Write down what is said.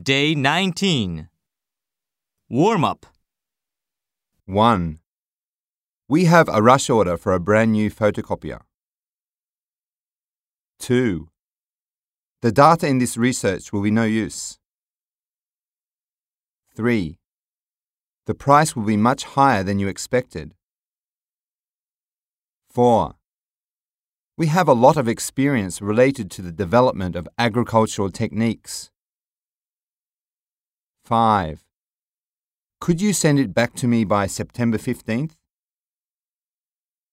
Day 19. Warm up. 1. We have a rush order for a brand new photocopier. 2. The data in this research will be no use. 3. The price will be much higher than you expected. 4. We have a lot of experience related to the development of agricultural techniques. 5. Could you send it back to me by September 15th?